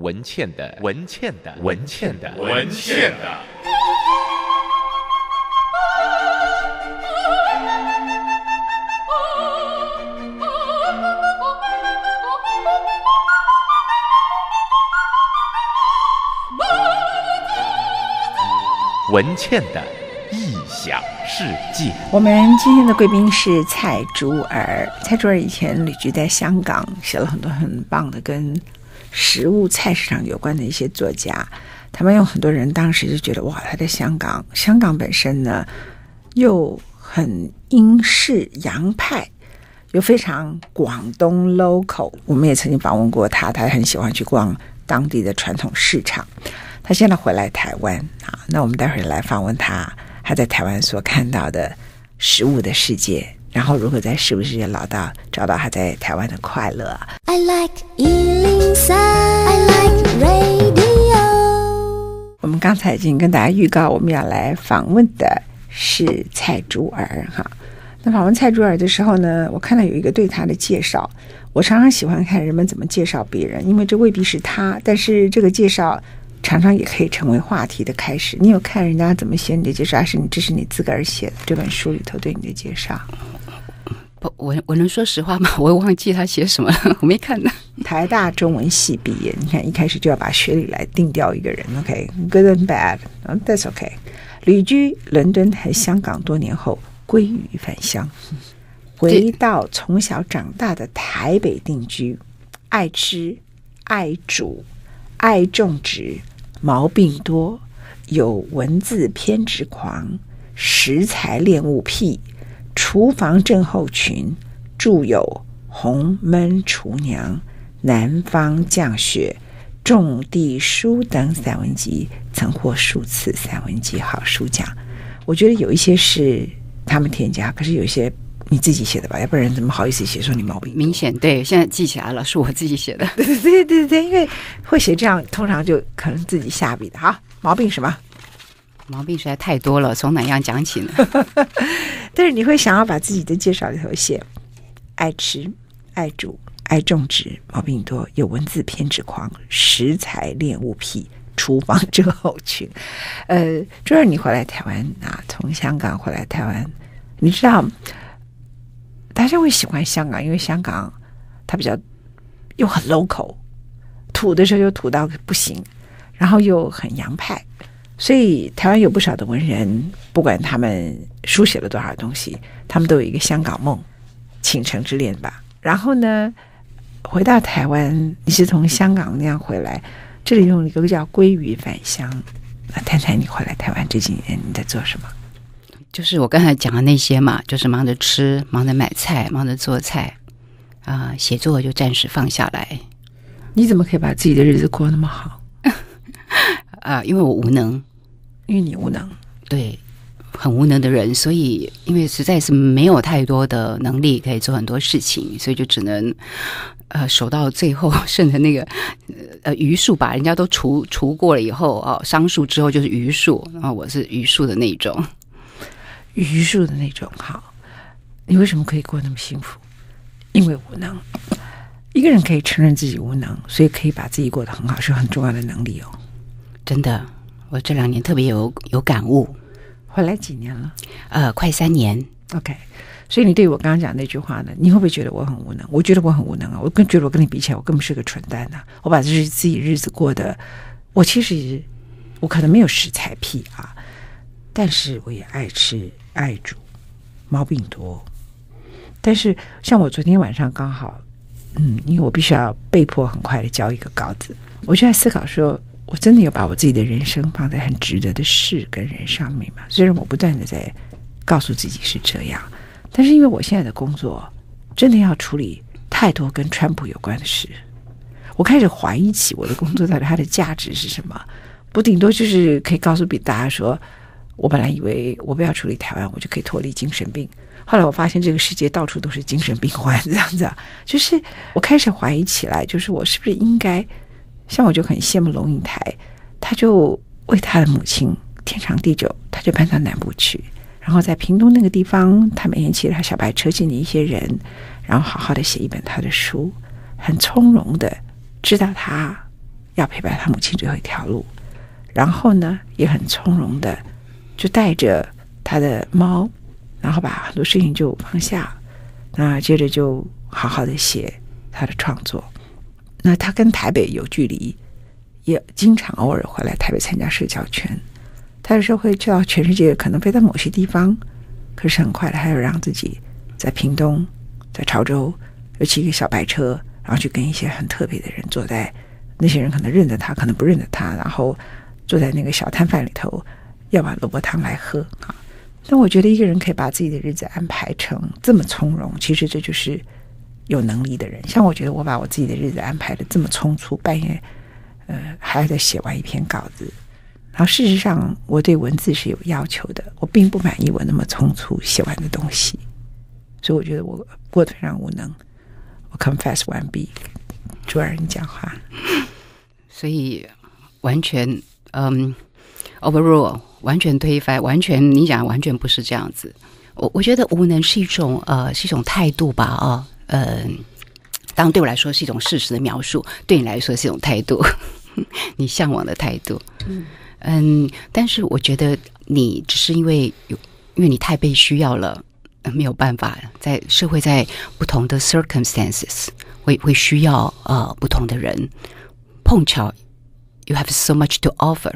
文倩的文倩的文倩的文倩的。文倩的异想世界。我们今天的贵宾是蔡竹儿。蔡竹儿以前旅居在香港，写了很多很棒的跟食物菜市场有关的一些作家，他们有很多人当时就觉得哇，他在香港，香港本身呢又很英式洋派，又非常广东 local。我们也曾经访问过他，他很喜欢去逛当地的传统市场。他现在回来台湾啊，那我们待会儿来访问他，他在台湾所看到的食物的世界。然后如何在食物世界找到找到他在台湾的快乐？I like 103, I like radio。我们刚才已经跟大家预告，我们要来访问的是蔡珠儿哈。那访问蔡珠儿的时候呢，我看到有一个对他的介绍。我常常喜欢看人们怎么介绍别人，因为这未必是他，但是这个介绍常常也可以成为话题的开始。你有看人家怎么写你的介绍，还是你这是你自个儿写的这本书里头对你的介绍？不，我我能说实话吗？我忘记他写什么了，我没看呢。台大中文系毕业，你看一开始就要把学历来定掉一个人。OK，good、okay? and bad，that's、oh, OK。旅居伦敦和香港多年后，归于返乡，回到从小长大的台北定居，爱吃、爱煮、爱种植，毛病多，有文字偏执狂，食材恋物癖。厨房症候群，著有《红焖厨娘》《南方降雪》《种地书》等散文集，曾获数次散文集好书奖。我觉得有一些是他们添加，可是有一些你自己写的吧？要不然怎么好意思写说你毛病？明显对，现在记起来了，是我自己写的。对对对对对，因为会写这样，通常就可能自己下笔的。哈，毛病什么？毛病实在太多了，从哪样讲起呢？但是你会想要把自己的介绍里头写爱吃、爱煮、爱种植，毛病多，有文字偏执狂，食材恋物癖，厨房之后群。呃，就是你回来台湾啊，从香港回来台湾，你知道大家会喜欢香港，因为香港它比较又很 local，土的时候又土到不行，然后又很洋派。所以台湾有不少的文人，不管他们书写了多少东西，他们都有一个香港梦，倾城之恋吧。然后呢，回到台湾，你是从香港那样回来，这里用一个叫“归于返乡”。那太太你回来台湾这几年你在做什么？就是我刚才讲的那些嘛，就是忙着吃，忙着买菜，忙着做菜，啊、呃，写作就暂时放下来。你怎么可以把自己的日子过那么好？啊、呃，因为我无能。因为你无能，对，很无能的人，所以因为实在是没有太多的能力可以做很多事情，所以就只能呃守到最后剩的那个呃余数吧。人家都除除过了以后哦，商数之后就是余数，然后我是余数的那种，余数的那种。好，你为什么可以过那么幸福？因为无能。一个人可以承认自己无能，所以可以把自己过得很好，是很重要的能力哦。真的。我这两年特别有有感悟，回来几年了？呃，快三年。OK，所以你对我刚刚讲那句话呢？你会不会觉得我很无能？我觉得我很无能啊！我更觉得我跟你比起来，我更不是个蠢蛋呐、啊！我把这是自己日子过得，我其实我可能没有食材癖啊，但是我也爱吃爱煮，毛病多。但是像我昨天晚上刚好，嗯，因为我必须要被迫很快的交一个稿子，我就在思考说。我真的有把我自己的人生放在很值得的事跟人上面吗？虽然我不断的在告诉自己是这样，但是因为我现在的工作真的要处理太多跟川普有关的事，我开始怀疑起我的工作到底它的价值是什么？不顶多就是可以告诉比大家说，我本来以为我不要处理台湾，我就可以脱离精神病。后来我发现这个世界到处都是精神病患，这样子，就是我开始怀疑起来，就是我是不是应该。像我就很羡慕龙应台，他就为他的母亲天长地久，他就搬到南部去，然后在屏东那个地方，他每天骑着他小白车见你一些人，然后好好的写一本他的书，很从容的知道他要陪伴他母亲最后一条路，然后呢，也很从容的就带着他的猫，然后把很多事情就放下，那接着就好好的写他的创作。那他跟台北有距离，也经常偶尔回来台北参加社交圈。他有时候会去到全世界，可能飞到某些地方，可是很快的，他又让自己在屏东、在潮州，又骑一个小白车，然后去跟一些很特别的人坐在，那些人可能认得他，可能不认得他，然后坐在那个小摊贩里头，要碗萝卜汤来喝啊。那我觉得一个人可以把自己的日子安排成这么从容，其实这就是有能力的人。像我觉得我把我自己的日子安排的这么匆促，半夜呃还要再写完一篇稿子。然后，事实上，我对文字是有要求的。我并不满意我那么匆促写完的东西，所以我觉得我过得非常无能。我 confess 完毕，主人讲话，所以完全嗯、OVER RULE，完全推翻，完全你讲完全不是这样子。我我觉得无能是一种呃是一种态度吧啊，呃，当然对我来说是一种事实的描述，对你来说是一种态度，你向往的态度，嗯。嗯，但是我觉得你只是因为有，因为你太被需要了，没有办法在社会在不同的 circumstances 会会需要呃不同的人，碰巧 you have so much to offer，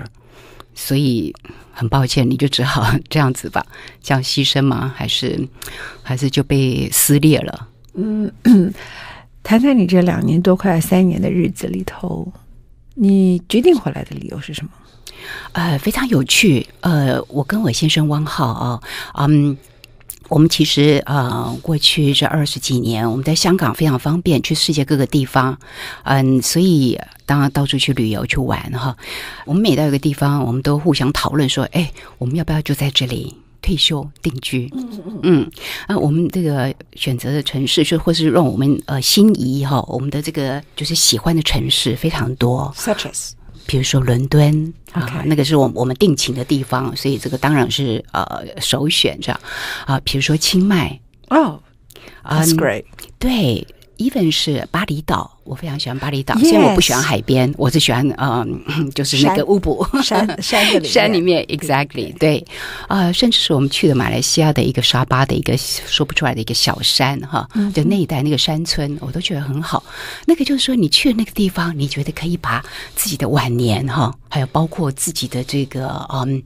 所以很抱歉，你就只好这样子吧，这样牺牲吗？还是还是就被撕裂了？嗯，谈谈你这两年多快三年的日子里头，你决定回来的理由是什么？呃，非常有趣。呃，我跟我先生汪浩啊，嗯，我们其实呃，过去这二十几年，我们在香港非常方便，去世界各个地方，嗯，所以当然到处去旅游去玩哈。我们每到一个地方，我们都互相讨论说，哎，我们要不要就在这里退休定居？嗯嗯嗯。啊，我们这个选择的城市，就或是让我们呃心仪哈，我们的这个就是喜欢的城市非常多，such as。比如说伦敦.啊，那个是我我们定情的地方，所以这个当然是呃首选这样啊。比如说清迈哦，That's great，对。Even 是巴厘岛，我非常喜欢巴厘岛。虽.然我不喜欢海边，我是喜欢嗯，就是那个乌布山 山里山里面，exactly 对啊、呃，甚至是我们去的马来西亚的一个沙巴的一个说不出来的一个小山哈，就那一带那个山村，我都觉得很好。那个就是说，你去的那个地方，你觉得可以把自己的晚年哈，还有包括自己的这个嗯。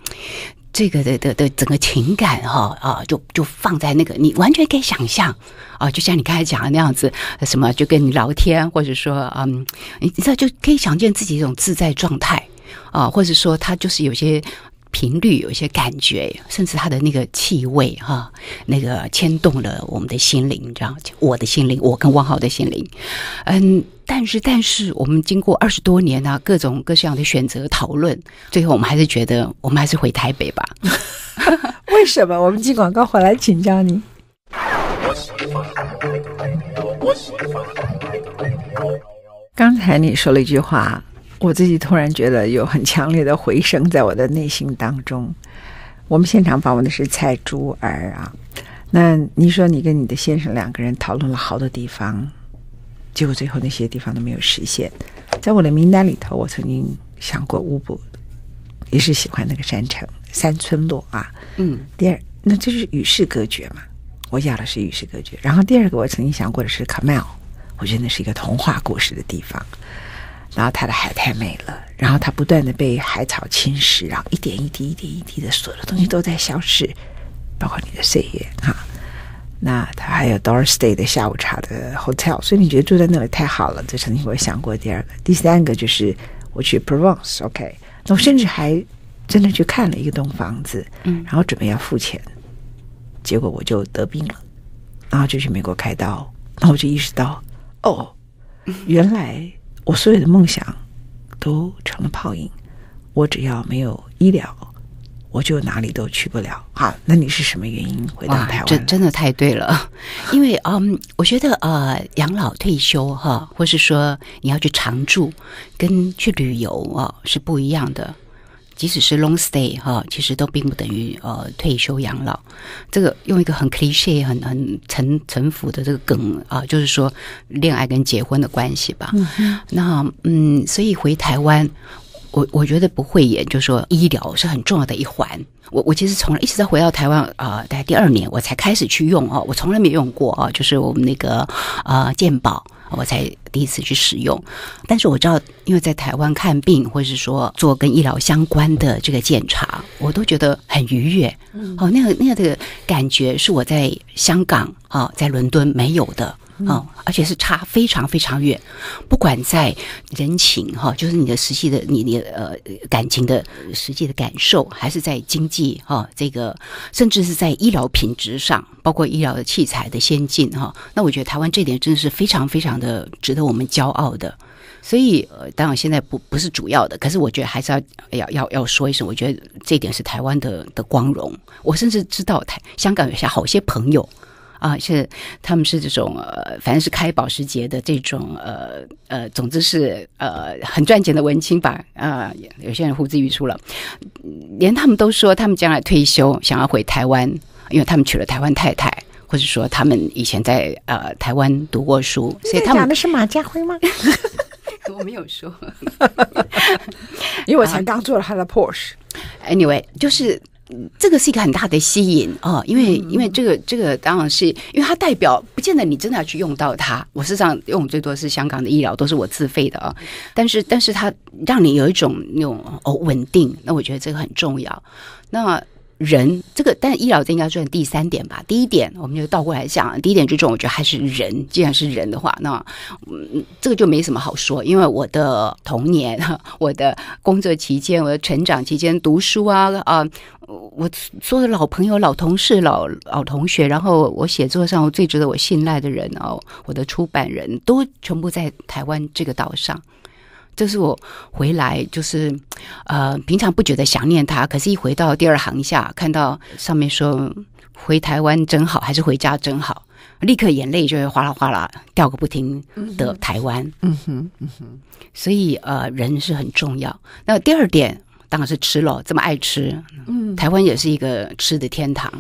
这个的的的整个情感哈啊，就就放在那个，你完全可以想象啊，就像你刚才讲的那样子，什么就跟你聊天，或者说嗯，你知道就可以想见自己一种自在状态啊，或者说他就是有些频率，有些感觉，甚至他的那个气味哈，那个牵动了我们的心灵，这样我的心灵，我跟汪浩的心灵，嗯。但是，但是，我们经过二十多年啊，各种各样的选择讨论，最后我们还是觉得，我们还是回台北吧。为什么？我们进广告回来请教你。刚才你说了一句话，我自己突然觉得有很强烈的回声在我的内心当中。我们现场访问的是蔡珠儿啊，那你说你跟你的先生两个人讨论了好多地方。结果最后那些地方都没有实现，在我的名单里头，我曾经想过乌布，也是喜欢那个山城山村落啊。嗯，第二，那就是与世隔绝嘛，我要的是与世隔绝。然后第二个，我曾经想过的是卡麦尔，我觉得那是一个童话故事的地方。然后它的海太美了，然后它不断的被海草侵蚀，然后一点一滴、一点一滴的，所有的东西都在消失，包括你的岁月哈。那他还有 Doris Day 的下午茶的 hotel，所以你觉得住在那里太好了？这曾经我想过。第二个、第三个就是我去 Provence，OK，那我甚至还真的去看了一个栋房子，嗯，然后准备要付钱，结果我就得病了，然后就去美国开刀，然后我就意识到，哦，原来我所有的梦想都成了泡影，我只要没有医疗。我就哪里都去不了。好，那你是什么原因回到台湾？这真的太对了，因为嗯，我觉得呃，养老退休哈，或是说你要去常住，跟去旅游啊是不一样的。即使是 long stay 哈，其实都并不等于呃退休养老。这个用一个很 cliche 很很陈陈腐的这个梗啊，就是说恋爱跟结婚的关系吧。嗯那嗯，所以回台湾，我我觉得不会演，就是说医疗是很重要的一环。我我其实从来一直在回到台湾啊、呃，大概第二年我才开始去用哦，我从来没用过哦，就是我们那个呃健保。我才第一次去使用，但是我知道，因为在台湾看病，或者是说做跟医疗相关的这个检查，我都觉得很愉悦。哦，那个那个的感觉是我在香港啊，在伦敦没有的。哦，而且是差非常非常远，不管在人情哈，就是你的实际的你你呃感情的实际的感受，还是在经济哈这个，甚至是在医疗品质上，包括医疗的器材的先进哈，那我觉得台湾这点真的是非常非常的值得我们骄傲的。所以呃，当然现在不不是主要的，可是我觉得还是要要要要说一声，我觉得这点是台湾的的光荣。我甚至知道台香港有些好些朋友。啊，是他们是这种呃，反正是开保时捷的这种呃呃，总之是呃很赚钱的文青吧啊、呃。有些人呼之欲出了，连他们都说他们将来退休想要回台湾，因为他们娶了台湾太太，或者说他们以前在呃台湾读过书，所以他们讲的是马家辉吗？我没有说，因为我才刚坐了他的 Porsche。Anyway，就是。这个是一个很大的吸引哦，因为因为这个这个当然是因为它代表不见得你真的要去用到它。我事实上用最多是香港的医疗，都是我自费的啊。但是但是它让你有一种那种哦稳定，那我觉得这个很重要。那。人这个，但医疗这应该算第三点吧。第一点，我们就倒过来讲，第一点最重要，我觉得还是人。既然是人的话，那嗯，这个就没什么好说。因为我的童年、我的工作期间、我的成长期间读书啊啊、我所有的老朋友、老同事、老老同学，然后我写作上我最值得我信赖的人哦，我的出版人都全部在台湾这个岛上。这是我回来，就是，呃，平常不觉得想念他，可是一回到第二行下，看到上面说回台湾真好，还是回家真好，立刻眼泪就会哗啦哗啦掉个不停的台湾。嗯哼，嗯哼，所以呃，人是很重要。那第二点当然是吃了，这么爱吃，嗯，台湾也是一个吃的天堂。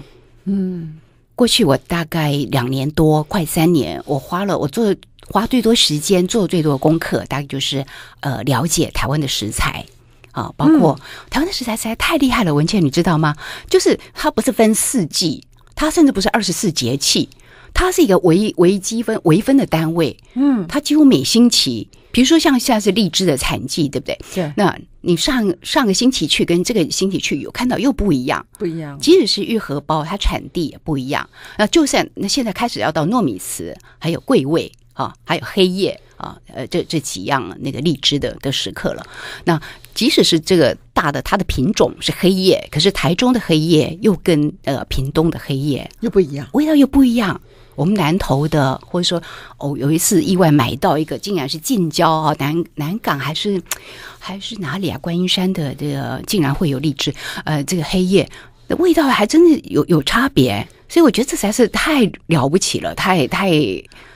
嗯，过去我大概两年多，快三年，我花了我做。花最多时间做最多的功课，大概就是呃了解台湾的食材啊，包括台湾的食材实在太厉害了。文倩，你知道吗？就是它不是分四季，它甚至不是二十四节气，它是一个微微积分微分的单位。嗯，它几乎每星期，比如说像现在是荔枝的产季，对不对？对。那你上上个星期去跟这个星期去有看到又不一样，不一样。即使是玉荷包，它产地也不一样。那就算那现在开始要到糯米糍，还有桂味。啊，还有黑叶啊，呃，这这几样那个荔枝的的时刻了。那即使是这个大的，它的品种是黑叶，可是台中的黑叶又跟呃屏东的黑叶又不一样，味道又不一样。我们南投的，或者说哦，有一次意外买到一个，竟然是近郊啊，南南港还是还是哪里啊？观音山的这个竟然会有荔枝，呃，这个黑夜，那味道还真的有有差别。所以我觉得这才是太了不起了，太太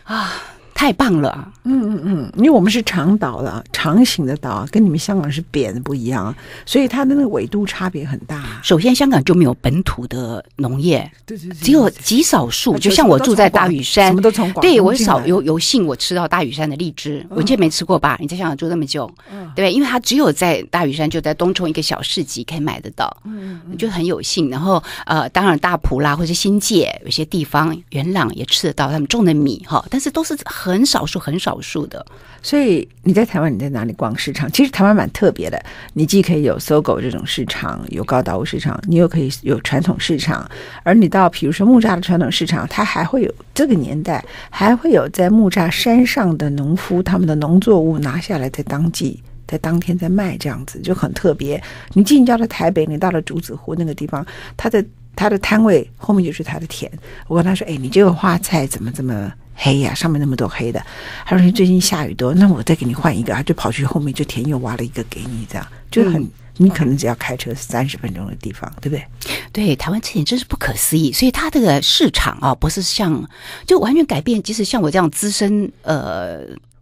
啊。太棒了，嗯嗯嗯，因为我们是长岛的长形的岛，跟你们香港是扁的不一样，所以它的那个纬度差别很大。首先，香港就没有本土的农业，对对对，只有极少数。就像我住在大屿山，什么都从广，对，我少有有幸我吃到大屿山的荔枝，我记得没吃过吧？你在香港住那么久，对，因为它只有在大屿山，就在东冲一个小市集可以买得到，嗯，就很有幸。然后呃，当然大埔啦，或者新界有些地方元朗也吃得到他们种的米哈，但是都是很。很少数，很少数的。所以你在台湾，你在哪里逛市场？其实台湾蛮特别的，你既可以有搜狗这种市场，有高岛屋市场，你又可以有传统市场。而你到比如说木栅的传统市场，它还会有这个年代还会有在木栅山上的农夫他们的农作物拿下来，在当季在当天在卖，这样子就很特别。你进到了台北，你到了竹子湖那个地方，他的他的摊位后面就是他的田。我跟他说：“哎，你这个花菜怎么这么？”黑呀、啊，上面那么多黑的。他说：“你最近下雨多，那我再给你换一个。”他就跑去后面，就田又挖了一个给你，这样就很。嗯、你可能只要开车三十分钟的地方，对不对？对，台湾这点真是不可思议。所以它这个市场啊，不是像就完全改变。即使像我这样资深呃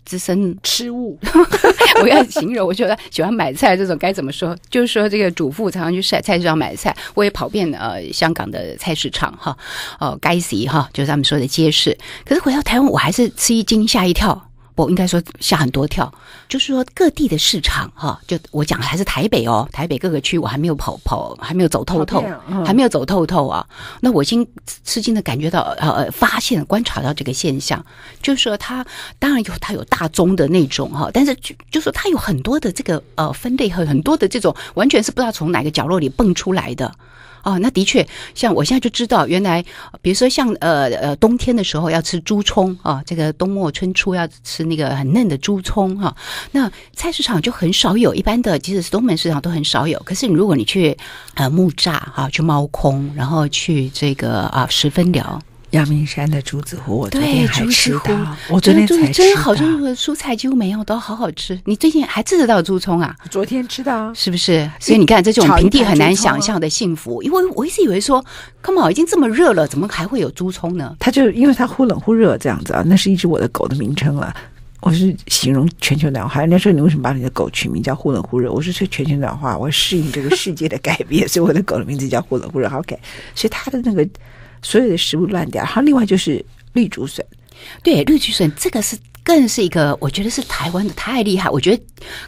资深吃物，我要形容，我觉得喜欢买菜这种该怎么说？就是说，这个主妇常常去菜菜市场买菜，我也跑遍呃香港的菜市场哈，哦街市哈，就是他们说的街市。可是回到台湾，我还是吃一惊吓一跳。我应该说吓很多跳，就是说各地的市场哈，就我讲的还是台北哦，台北各个区我还没有跑跑，还没有走透透，嗯、还没有走透透啊。那我已经吃惊的感觉到呃，发现观察到这个现象，就是说它当然有它有大宗的那种哈，但是就就是说它有很多的这个呃分类和很多的这种完全是不知道从哪个角落里蹦出来的。哦，那的确，像我现在就知道，原来比如说像呃呃冬天的时候要吃猪葱啊，这个冬末春初要吃那个很嫩的猪葱哈、那菜市场就很少有，一般的即使是东门市场都很少有。可是你如果你去呃木栅哈，去猫空，然后去这个啊十分寮。阳明山的竹子湖，我昨天还吃到。我昨天才吃到。真好，就是蔬菜几乎没有，都好好吃。你最近还吃得到猪葱啊？昨天吃到，是不是？所以你看，这种平地很难想象的幸福。因为我一直以为说，Come on，已经这么热了，怎么还会有猪葱呢？它就因为它忽冷忽热这样子啊。那是一只我的狗的名称了。我是形容全球暖化。人家说，你为什么把你的狗取名叫忽冷忽热？我是说是全球暖化，我适应这个世界的改变，所以我的狗的名字叫忽冷忽热。OK，所以它的那个。所有的食物乱掉，然后另外就是绿竹笋，对，绿竹笋这个是更是一个，我觉得是台湾的太厉害。我觉得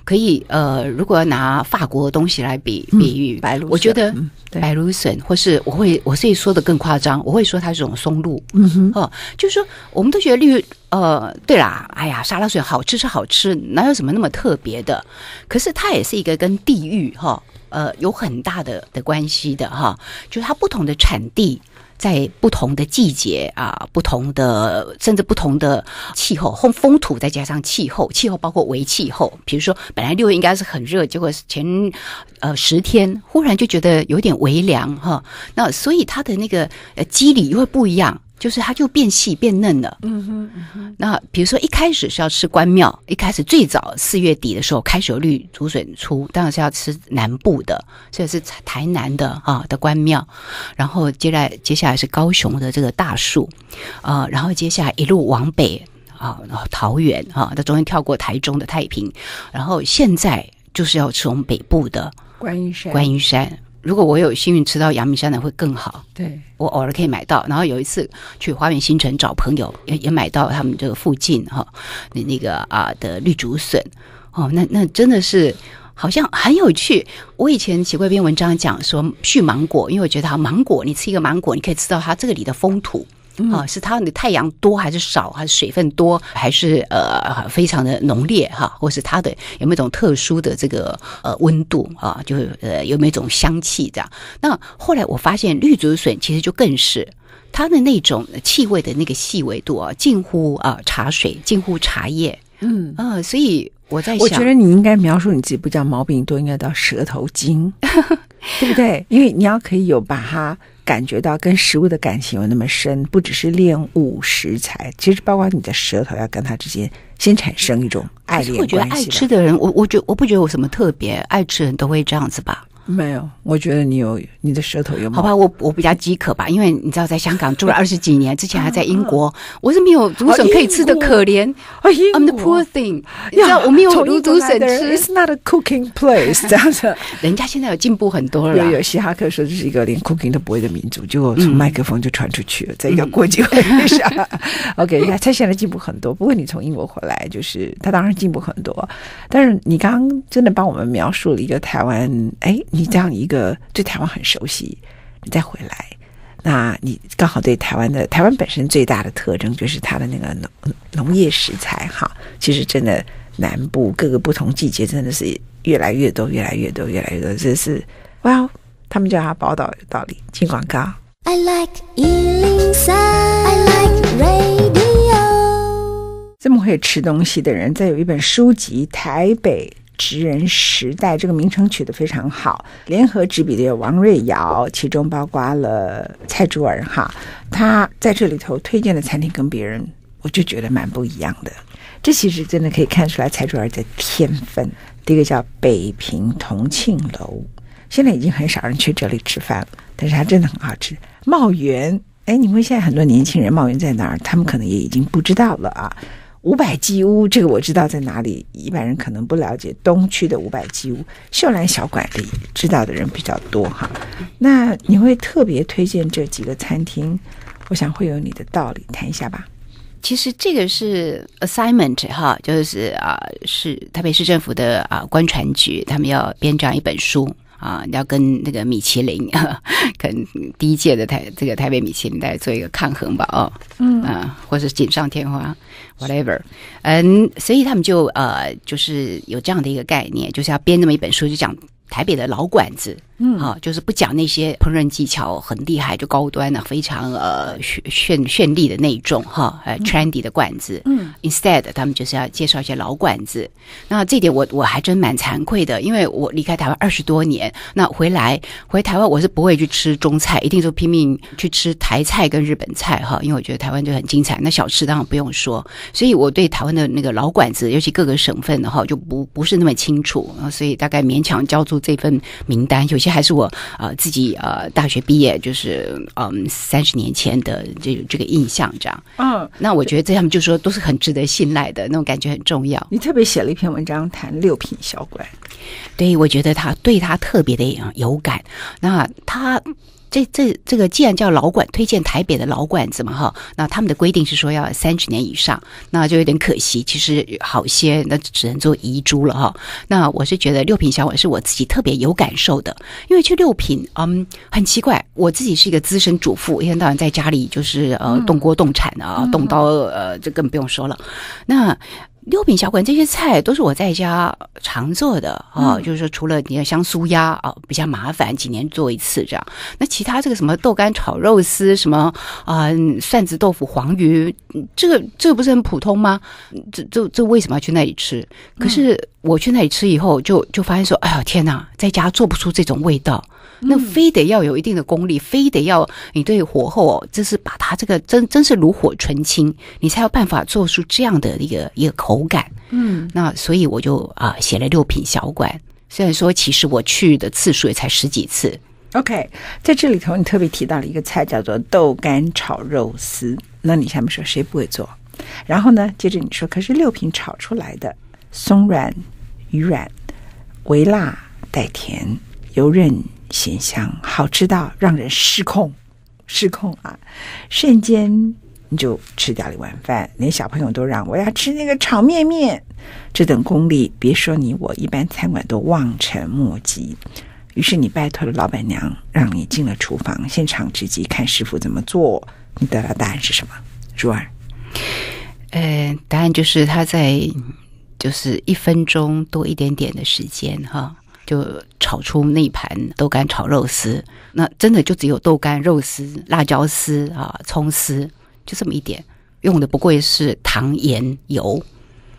可以，呃，如果要拿法国的东西来比比喻，白芦笋，我觉得白芦笋，或是我会，我自己说的更夸张，我会说它是种松露，嗯哼，哦，就是说我们都觉得绿，呃，对啦，哎呀，沙拉笋好吃是好吃，哪有什么那么特别的？可是它也是一个跟地域哈，呃，有很大的的关系的哈，就是它不同的产地。在不同的季节啊，不同的甚至不同的气候，风风土再加上气候，气候包括微气候。比如说，本来六月应该是很热，结果前呃十天忽然就觉得有点微凉哈。那所以它的那个呃机理又会不一样。就是它就变细变嫩了。嗯哼，嗯哼。那比如说一开始是要吃关庙，一开始最早四月底的时候开始有绿竹笋出，当然是要吃南部的，所以是台南的啊的关庙。然后接来接下来是高雄的这个大树，啊，然后接下来一路往北啊，然后桃园啊，它中间跳过台中的太平，然后现在就是要吃我们北部的观音山，观音山。如果我有幸运吃到阳明山的会更好。对，我偶尔可以买到。然后有一次去花园新城找朋友，也也买到他们这个附近哈那那个啊的绿竹笋哦，那那真的是好像很有趣。我以前写过一篇文章讲说续芒果，因为我觉得芒果，你吃一个芒果，你可以吃到它这个里的风土。啊，是它的太阳多还是少，还是水分多，还是呃非常的浓烈哈，或是它的有没有一种特殊的这个呃温度啊，就是呃有没有一种香气这样？那后来我发现绿竹笋其实就更是它的那种气味的那个细微度啊，近乎啊茶水，近乎茶叶。嗯啊，所以我在想，我觉得你应该描述你自己不叫毛病多，应该叫舌头精，对不对？因为你要可以有把它。感觉到跟食物的感情有那么深，不只是恋物食材，其实包括你的舌头要跟它之间先产生一种爱恋关系。我觉得爱吃的人，我我觉我不觉得我什么特别，爱吃人都会这样子吧。没有，我觉得你有你的舌头有。好吧，我我比较饥渴吧，因为你知道，在香港住了二十几年，之前还在英国，我是没有竹笋可以吃的可怜。I'm the poor thing，你知道我没有竹笋吃。It's not a cooking place，这样子。人家现在有进步很多了。有有，嘻哈克说这是一个连 cooking 都不会的民族，结果从麦克风就传出去了，在一个国际会议上。OK，他他现在进步很多。不过你从英国回来，就是他当然进步很多。但是你刚刚真的帮我们描述了一个台湾，哎。你这样一个对台湾很熟悉，你再回来，那你刚好对台湾的台湾本身最大的特征就是它的那个农农业食材哈，其实真的南部各个不同季节真的是越来越多，越来越多，越来越多，这是哇，他们叫他宝岛有道理。进广告。I like 103, I like radio。这么会吃东西的人，在有一本书籍《台北》。职人时代这个名称取得非常好，联合执笔的有王瑞瑶，其中包括了蔡珠儿哈，他在这里头推荐的餐厅跟别人，我就觉得蛮不一样的。这其实真的可以看出来蔡珠儿的天分。第一个叫北平同庆楼，现在已经很少人去这里吃饭了，但是它真的很好吃。茂源，哎，你问现在很多年轻人茂源在哪儿，他们可能也已经不知道了啊。五百鸡屋，这个我知道在哪里，一般人可能不了解。东区的五百鸡屋，秀兰小馆里知道的人比较多哈。那你会特别推荐这几个餐厅？我想会有你的道理，谈一下吧。其实这个是 assignment 哈，就是啊，是台北市政府的啊观船局，他们要编这样一本书。啊，要跟那个米其林，跟第一届的台这个台北米其林来做一个抗衡吧，哦，嗯。啊，或者是锦上添花，whatever，嗯，所以他们就呃，就是有这样的一个概念，就是要编这么一本书，就讲。台北的老馆子，嗯，好，就是不讲那些烹饪技巧很厉害、就高端的、非常呃绚绚绚丽的那种哈，呃，trendy 的馆子，嗯，instead 他们就是要介绍一些老馆子。那这点我我还真蛮惭愧的，因为我离开台湾二十多年，那回来回台湾我是不会去吃中菜，一定是拼命去吃台菜跟日本菜哈，因为我觉得台湾就很精彩。那小吃当然不用说，所以我对台湾的那个老馆子，尤其各个省份的哈，就不不是那么清楚，所以大概勉强交出。这份名单有些还是我啊、呃、自己呃大学毕业就是嗯三十年前的这这个印象这样嗯，那我觉得这他们就说都是很值得信赖的那种感觉很重要。你特别写了一篇文章谈六品小馆，对，我觉得他对他特别的有感。那他。这这这个既然叫老馆，推荐台北的老馆子嘛，哈，那他们的规定是说要三十年以上，那就有点可惜。其实好些，那只能做遗珠了哈。那我是觉得六品小馆是我自己特别有感受的，因为去六品，嗯，很奇怪，我自己是一个资深主妇，一天到晚在家里就是呃动锅动铲啊，动刀呃，这更不用说了。那六品小馆这些菜都是我在家常做的啊，就是说除了你要香酥鸭啊比较麻烦，几年做一次这样。那其他这个什么豆干炒肉丝，什么啊蒜子豆腐黄鱼，这个这个不是很普通吗？这这这为什么要去那里吃？可是我去那里吃以后，就就发现说，哎呀天哪，在家做不出这种味道。那非得要有一定的功力，非得要你对火候哦，就是把它这个真真是炉火纯青，你才有办法做出这样的一个一个口感。嗯，那所以我就啊写了六品小馆，虽然说其实我去的次数也才十几次。OK，在这里头你特别提到了一个菜叫做豆干炒肉丝，那你下面说谁不会做？然后呢，接着你说可是六品炒出来的松软、鱼软、微辣带甜、油润。咸香，好吃到让人失控，失控啊！瞬间你就吃掉了一碗饭，连小朋友都让我要吃那个炒面面。这等功力，别说你我，一般餐馆都望尘莫及。于是你拜托了老板娘，让你进了厨房，现场直击看师傅怎么做。你得到答案是什么？珠儿，呃，答案就是他在，就是一分钟多一点点的时间，哈。就炒出那盘豆干炒肉丝，那真的就只有豆干、肉丝、辣椒丝啊、葱丝，就这么一点，用的不过是糖、盐、油，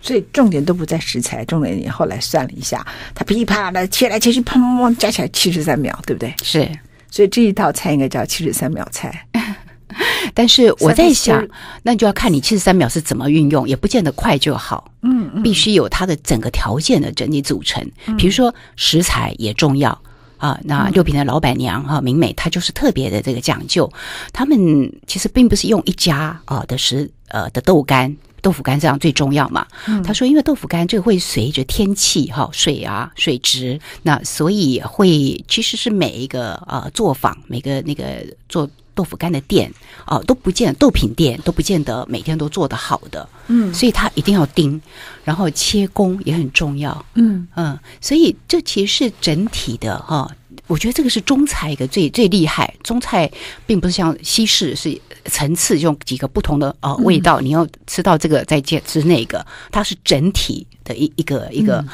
所以重点都不在食材，重点你后来算了一下，它噼里啪啦的切来切去，砰砰砰，加起来七十三秒，对不对？是，所以这一道菜应该叫七十三秒菜。但是我在想，那就要看你七十三秒是怎么运用，也不见得快就好。嗯，嗯，必须有它的整个条件的整体组成。比如说食材也重要啊。那六品的老板娘啊，明美，她就是特别的这个讲究。他们其实并不是用一家啊的食呃的豆干、豆腐干这样最重要嘛。他说，因为豆腐干这个会随着天气哈水啊水质，那所以会其实是每一个呃作坊每个那个做。豆腐干的店哦，都不见豆品店都不见得每天都做得好的，嗯，所以他一定要盯，然后切工也很重要，嗯。嗯，所以这其实是整体的哈、哦，我觉得这个是中菜一个最最厉害，中菜并不是像西式是层次用几个不同的呃味道，嗯、你要吃到这个再接吃那个，它是整体的一一个一个，嗯、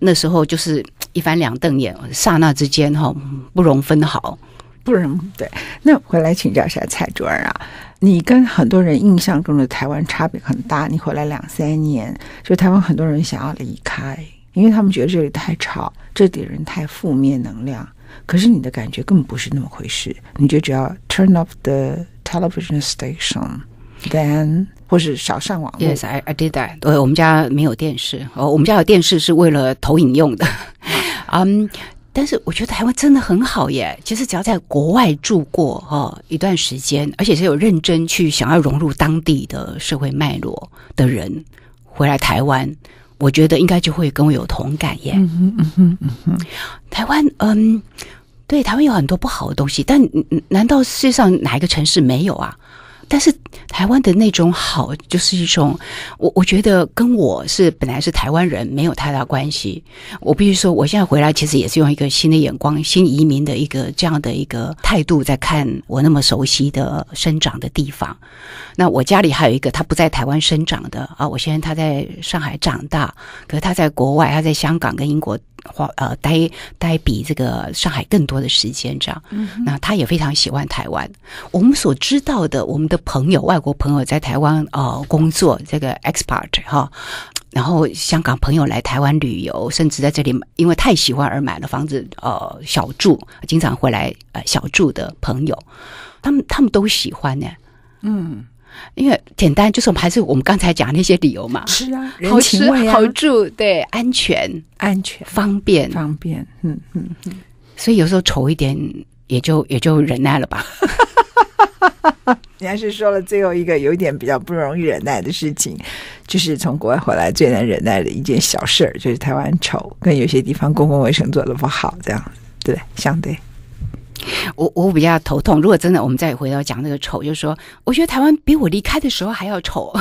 那时候就是一翻两瞪眼，刹那之间哈、哦、不容分毫。不是对，那回来请教一下蔡珠儿啊，你跟很多人印象中的台湾差别很大。你回来两三年，就台湾很多人想要离开，因为他们觉得这里太吵，这里人太负面能量。可是你的感觉根本不是那么回事，你觉得只要 turn off the television station，then 或是少上网。Yes, I I did that。对，我们家没有电视，哦，我们家有电视是为了投影用的。嗯。um, 但是我觉得台湾真的很好耶。其实只要在国外住过哈一段时间，而且是有认真去想要融入当地的社会脉络的人，回来台湾，我觉得应该就会跟我有同感耶。台湾，嗯，对，台湾有很多不好的东西，但难道世界上哪一个城市没有啊？但是台湾的那种好，就是一种我我觉得跟我是本来是台湾人没有太大关系。我必须说，我现在回来其实也是用一个新的眼光、新移民的一个这样的一个态度在看我那么熟悉的生长的地方。那我家里还有一个他不在台湾生长的啊，我现在他在上海长大，可是他在国外，他在香港跟英国。花呃待待比这个上海更多的时间，这样，嗯、那他也非常喜欢台湾。我们所知道的，我们的朋友，外国朋友在台湾呃工作，这个 expat 哈，然后香港朋友来台湾旅游，甚至在这里因为太喜欢而买了房子呃小住，经常会来呃小住的朋友，他们他们都喜欢呢，嗯。因为简单，就是我们还是我们刚才讲那些理由嘛。是啊，人情味啊，好吃好住，对，安全、安全、方便、方便。嗯嗯嗯。所以有时候丑一点，也就也就忍耐了吧。你还是说了最后一个有一点比较不容易忍耐的事情，就是从国外回来最难忍耐的一件小事儿，就是台湾丑，跟有些地方公共卫生做的不好，这样对，相对。我我比较头痛。如果真的，我们再回到讲那个丑，就是说，我觉得台湾比我离开的时候还要丑，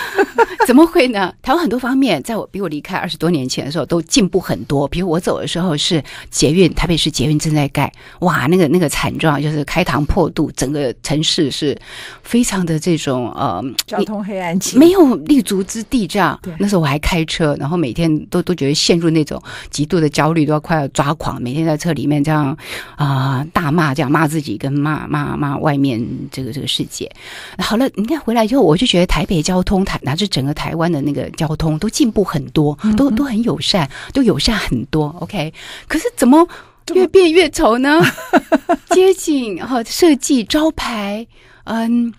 怎么会呢？台湾很多方面，在我比我离开二十多年前的时候都进步很多。比如我走的时候是捷运，台北市捷运正在盖，哇，那个那个惨状，就是开膛破肚，整个城市是非常的这种呃交通黑暗期，没有立足之地。这样，对那时候我还开车，然后每天都都觉得陷入那种极度的焦虑，都要快要抓狂，每天在车里面这样啊。呃大骂这样骂自己，跟骂骂骂外面这个这个世界。好了，你看回来之后，我就觉得台北交通，台乃至整个台湾的那个交通都进步很多，都都很友善，都友善很多。OK，可是怎么越变越丑呢？街景哈，设计招牌，嗯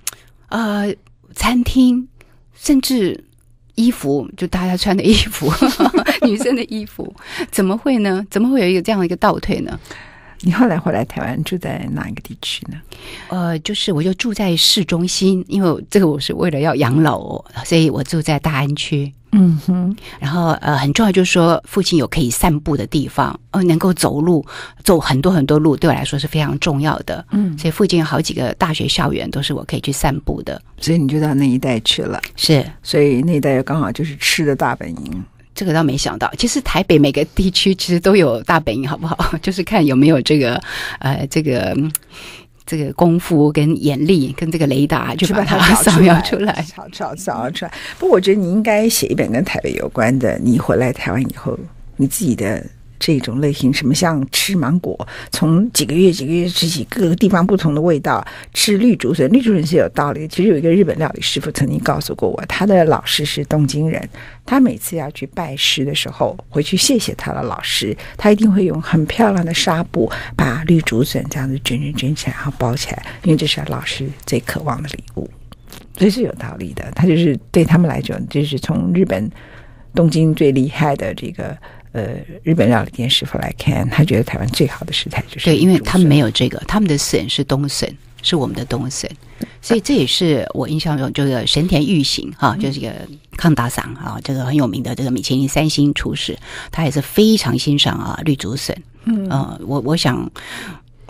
呃，餐厅，甚至衣服，就大家穿的衣服，女生的衣服，怎么会呢？怎么会有一个这样的一个倒退呢？你后来回来台湾住在哪一个地区呢？呃，就是我就住在市中心，因为这个我是为了要养老，所以我住在大安区。嗯哼，然后呃，很重要就是说附近有可以散步的地方，呃，能够走路走很多很多路，对我来说是非常重要的。嗯，所以附近有好几个大学校园都是我可以去散步的，所以你就到那一带去了。是，所以那一带刚好就是吃的大本营。这个倒没想到，其实台北每个地区其实都有大本营，好不好？就是看有没有这个呃，这个这个功夫跟眼力跟这个雷达，就把它扫描出来，扫扫扫描出来。不过我觉得你应该写一本跟台北有关的。你回来台湾以后，你自己的。这种类型，什么像吃芒果，从几个月几个月吃起，各个地方不同的味道。吃绿竹笋，绿竹笋是有道理。其实有一个日本料理师傅曾经告诉过我，他的老师是东京人，他每次要去拜师的时候，回去谢谢他的老师，他一定会用很漂亮的纱布把绿竹笋这样子卷卷卷起来，然后包起来，因为这是老师最渴望的礼物，这是有道理的。他就是对他们来讲，就是从日本东京最厉害的这个。呃，日本料理店师傅来看，他觉得台湾最好的食材就是对，因为他们没有这个，他们的笋是冬笋，是我们的冬笋，所以这也是我印象中这个神田裕行哈，就是一个康达赏啊，这个很有名的这个米其林三星厨师，他也是非常欣赏啊绿竹笋，嗯、呃，我我想。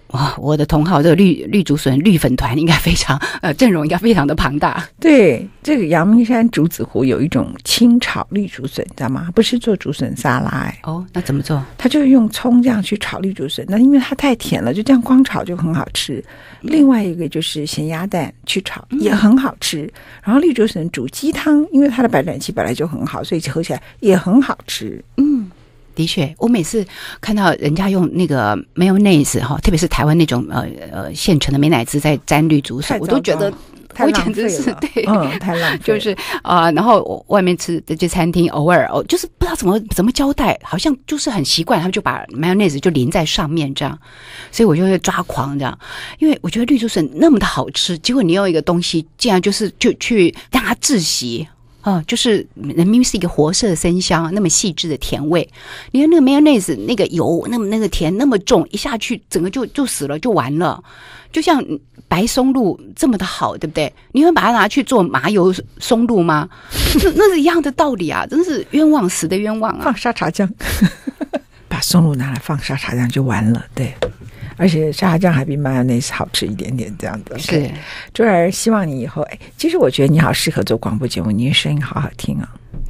哇，我的同好这个绿绿竹笋绿粉团应该非常 呃阵容应该非常的庞大。对，这个阳明山竹子湖有一种清炒绿竹笋，你知道吗？不是做竹笋沙拉哎。哦，那怎么做？他就用葱这样去炒绿竹笋，那因为它太甜了，就这样光炒就很好吃。另外一个就是咸鸭蛋去炒也很好吃。嗯、然后绿竹笋煮鸡汤，因为它的白斩鸡本来就很好，所以合起来也很好吃。嗯。的确，我每次看到人家用那个 mayonnaise 哈，特别是台湾那种呃呃现成的美乃滋在沾绿竹笋，我都觉得我简直是对，嗯，太浪费，就是啊、呃，然后外面吃的这餐厅偶尔哦，就是不知道怎么怎么交代，好像就是很习惯，他们就把 mayonnaise 就淋在上面这样，所以我就会抓狂这样，因为我觉得绿竹笋那么的好吃，结果你用一个东西竟然就是就去让它窒息。哦，就是明明是一个活色生香，那么细致的甜味。你看那个 mayonnaise 那个油，那么那个甜那么重，一下去整个就就死了，就完了。就像白松露这么的好，对不对？你会把它拿去做麻油松露吗？那那是一样的道理啊！真是冤枉，死的冤枉啊！放沙茶酱，把松露拿来放沙茶酱就完了。对，而且沙拉酱还比 mayonnaise 好吃一点点，这样子。是，朱儿，希望你以后哎，其实我觉得你好适合做广播节目，你的声音好好听啊！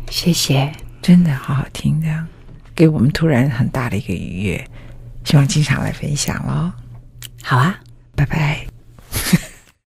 谢谢，真的好好听，这样给我们突然很大的一个愉悦，希望经常来分享喽。好啊。拜拜。